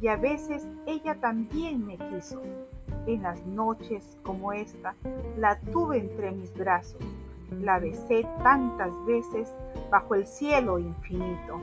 y a veces ella también me quiso. En las noches como esta la tuve entre mis brazos, la besé tantas veces bajo el cielo infinito.